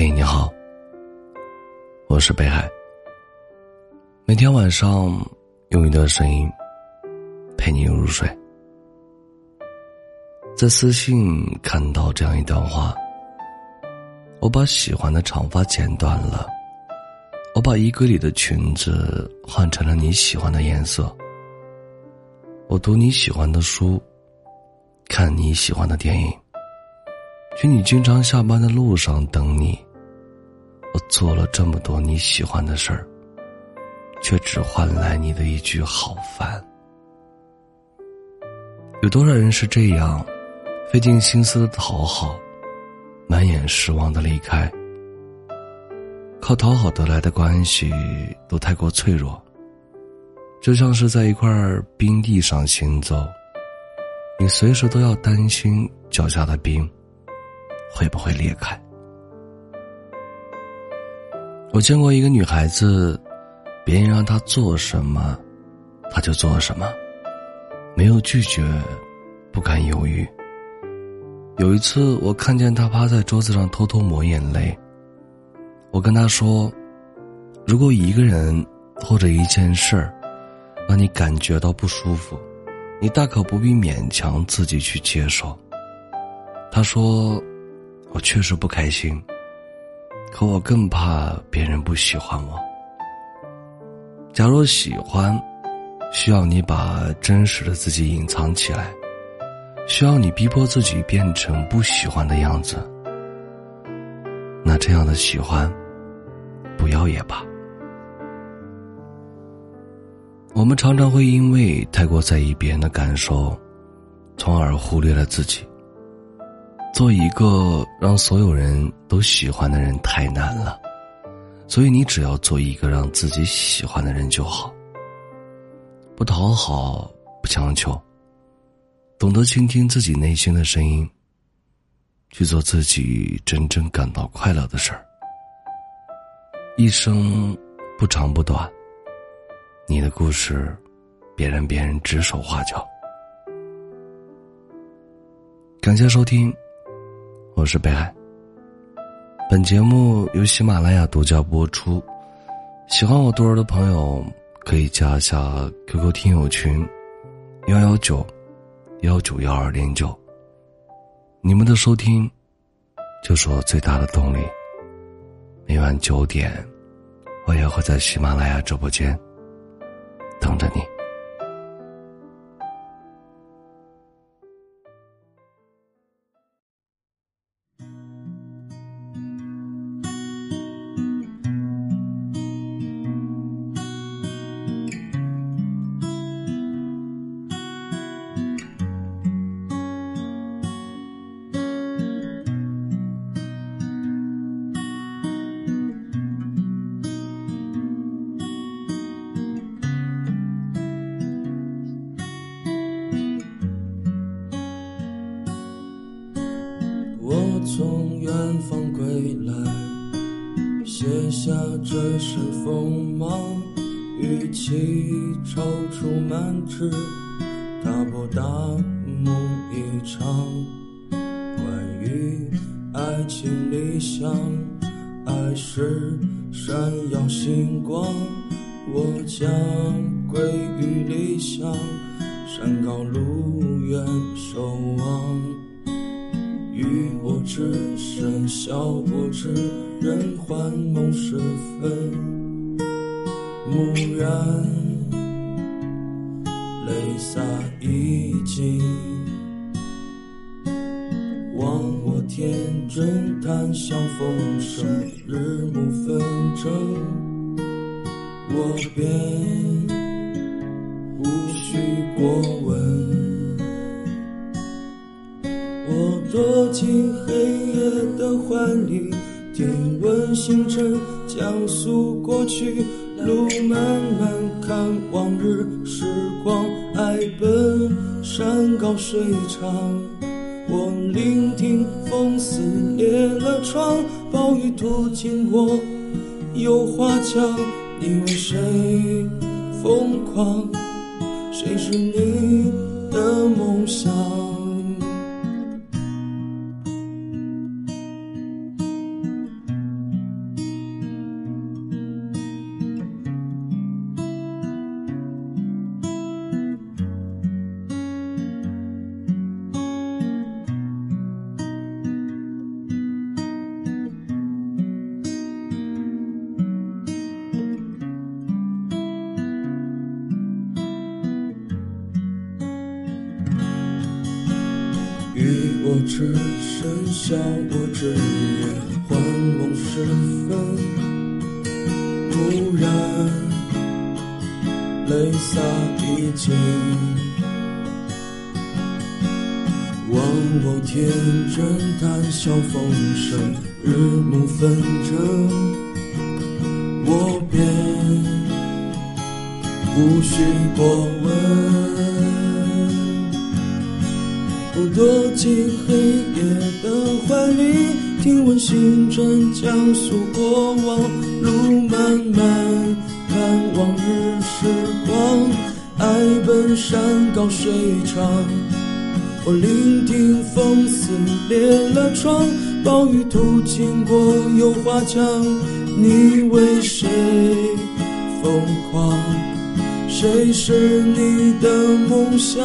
嘿，你好，我是北海。每天晚上用一段声音陪你入睡。在私信看到这样一段话：我把喜欢的长发剪短了，我把衣柜里的裙子换成了你喜欢的颜色。我读你喜欢的书，看你喜欢的电影。去你经常下班的路上等你，做了这么多你喜欢的事儿，却只换来你的一句“好烦”。有多少人是这样，费尽心思的讨好，满眼失望的离开？靠讨好得来的关系都太过脆弱，就像是在一块冰地上行走，你随时都要担心脚下的冰。会不会裂开？我见过一个女孩子，别人让她做什么，她就做什么，没有拒绝，不敢犹豫。有一次，我看见她趴在桌子上偷偷抹眼泪，我跟她说：“如果一个人或者一件事儿让你感觉到不舒服，你大可不必勉强自己去接受。”她说。我确实不开心，可我更怕别人不喜欢我。假如喜欢，需要你把真实的自己隐藏起来，需要你逼迫自己变成不喜欢的样子。那这样的喜欢，不要也罢。我们常常会因为太过在意别人的感受，从而忽略了自己。做一个让所有人都喜欢的人太难了，所以你只要做一个让自己喜欢的人就好。不讨好，不强求，懂得倾听自己内心的声音，去做自己真正感到快乐的事儿。一生不长不短，你的故事，别让别人指手画脚。感谢收听。我是北海。本节目由喜马拉雅独家播出。喜欢我多儿的朋友，可以加一下 QQ 听友群：幺幺九幺九幺二零九。你们的收听，就是我最大的动力。每晚九点，我也会在喜马拉雅直播间等着你。从远方归来，卸下这身锋芒，语气踌躇满志，踏破大梦一场。关于爱情理想，爱是闪耀星光，我将归于理想，山高路远守望。与我只身笑过之人幻梦时分，蓦然泪洒衣襟，望我天真谈笑风生，日暮纷争，我便无需过问。进黑夜的怀里，听闻星辰讲述过去，路漫漫看往日时光，爱奔山高水长。我聆听风撕裂了窗，暴雨途经过有花墙，你为谁疯狂？谁是你的梦想？我只剩下我只愿幻梦时分，突然泪洒衣襟，忘我天真谈笑风生，日暮纷争，我便无需过问。我躲进黑夜的怀里，听闻星辰讲述过往，路漫漫，看往日时光。爱奔山高水长，我聆听风撕裂了窗，暴雨途经过油花墙，你为谁疯狂？谁是你的梦想？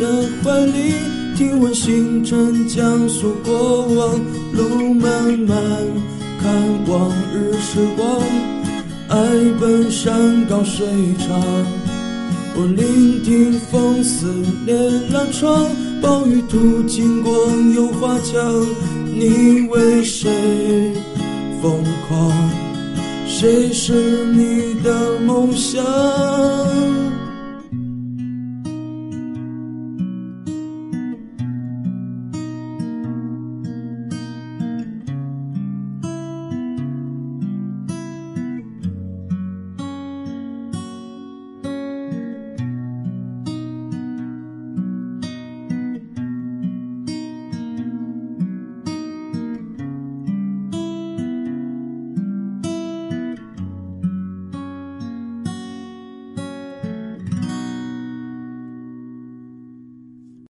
的怀里，听闻星辰讲述过往，路漫漫，看往日时光。爱奔山高水长，我聆听风撕裂了窗，暴雨途经过有花墙，你为谁疯狂？谁是你的梦想？